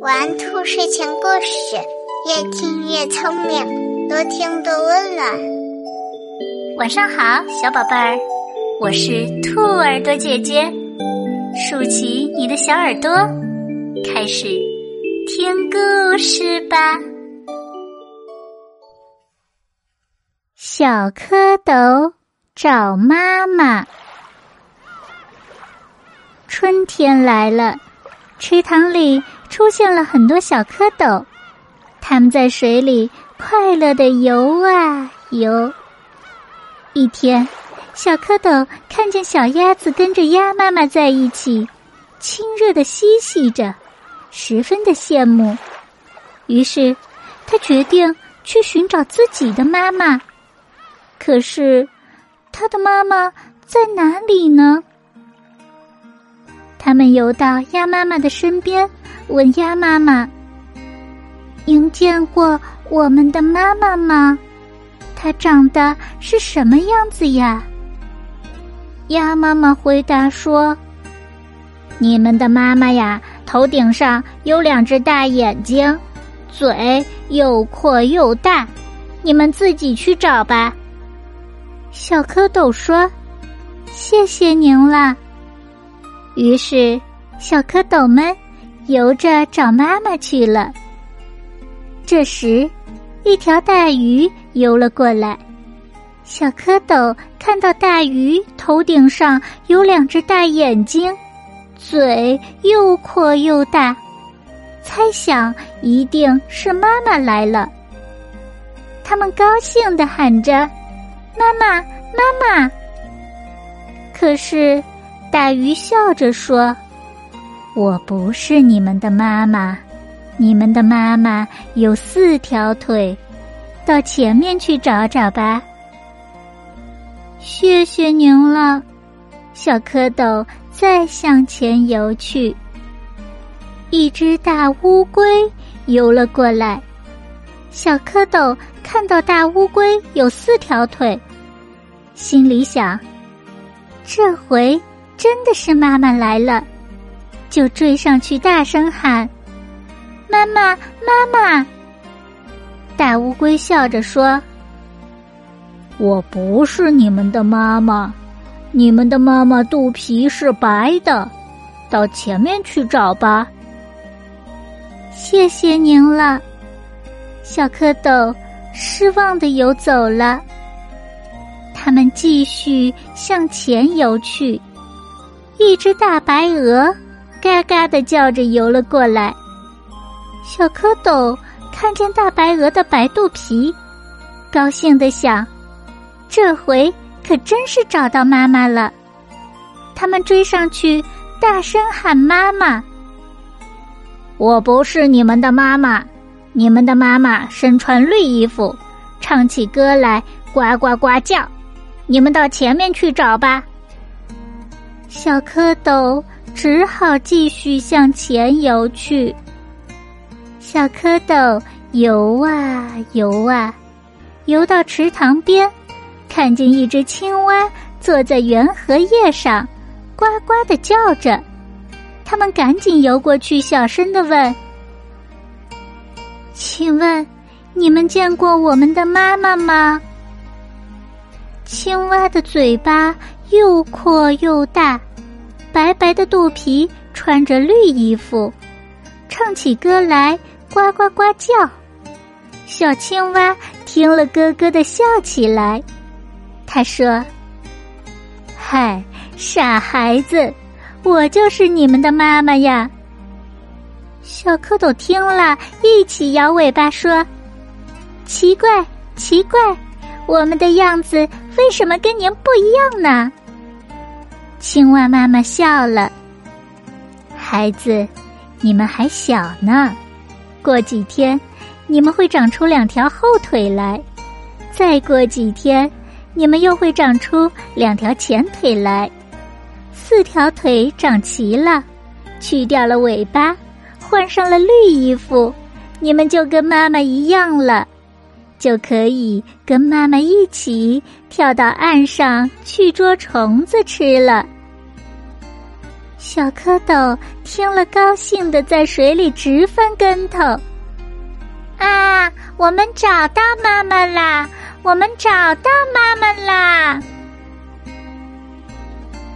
玩兔睡前故事，越听越聪明，多听多温暖。晚上好，小宝贝儿，我是兔耳朵姐姐，竖起你的小耳朵，开始听故事吧。小蝌蚪找妈妈。春天来了，池塘里出现了很多小蝌蚪，它们在水里快乐的游啊游。一天，小蝌蚪看见小鸭子跟着鸭妈妈在一起，亲热的嬉戏着，十分的羡慕。于是，他决定去寻找自己的妈妈。可是，他的妈妈在哪里呢？们游到鸭妈妈的身边，问鸭妈妈：“您见过我们的妈妈吗？她长得是什么样子呀？”鸭妈妈回答说：“你们的妈妈呀，头顶上有两只大眼睛，嘴又阔又大，你们自己去找吧。”小蝌蚪说：“谢谢您了。”于是，小蝌蚪们游着找妈妈去了。这时，一条大鱼游了过来。小蝌蚪看到大鱼头顶上有两只大眼睛，嘴又阔又大，猜想一定是妈妈来了。他们高兴地喊着：“妈妈，妈妈！”可是。大鱼笑着说：“我不是你们的妈妈，你们的妈妈有四条腿，到前面去找找吧。”谢谢您了，小蝌蚪再向前游去。一只大乌龟游了过来，小蝌蚪看到大乌龟有四条腿，心里想：这回。真的是妈妈来了，就追上去大声喊：“妈妈，妈妈！”大乌龟笑着说：“我不是你们的妈妈，你们的妈妈肚皮是白的，到前面去找吧。”谢谢您了，小蝌蚪失望的游走了。他们继续向前游去。一只大白鹅，嘎嘎的叫着游了过来。小蝌蚪看见大白鹅的白肚皮，高兴的想：这回可真是找到妈妈了。他们追上去，大声喊：“妈妈！”我不是你们的妈妈，你们的妈妈身穿绿衣服，唱起歌来呱呱呱叫。你们到前面去找吧。小蝌蚪只好继续向前游去。小蝌蚪游啊游啊，游到池塘边，看见一只青蛙坐在圆荷叶上，呱呱的叫着。他们赶紧游过去，小声的问：“请问，你们见过我们的妈妈吗？”青蛙的嘴巴又阔又大。白白的肚皮，穿着绿衣服，唱起歌来呱呱呱叫。小青蛙听了，咯咯的笑起来。他说：“嗨，傻孩子，我就是你们的妈妈呀！”小蝌蚪听了一起摇尾巴说：“奇怪，奇怪，我们的样子为什么跟您不一样呢？”青蛙妈妈笑了：“孩子，你们还小呢，过几天你们会长出两条后腿来，再过几天你们又会长出两条前腿来，四条腿长齐了，去掉了尾巴，换上了绿衣服，你们就跟妈妈一样了，就可以跟妈妈一起跳到岸上去捉虫子吃了。”小蝌蚪听了，高兴的在水里直翻跟头。啊，我们找到妈妈啦！我们找到妈妈啦！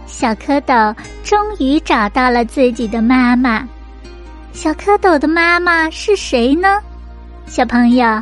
小蝌蚪终于找到了自己的妈妈。小蝌蚪的妈妈是谁呢？小朋友，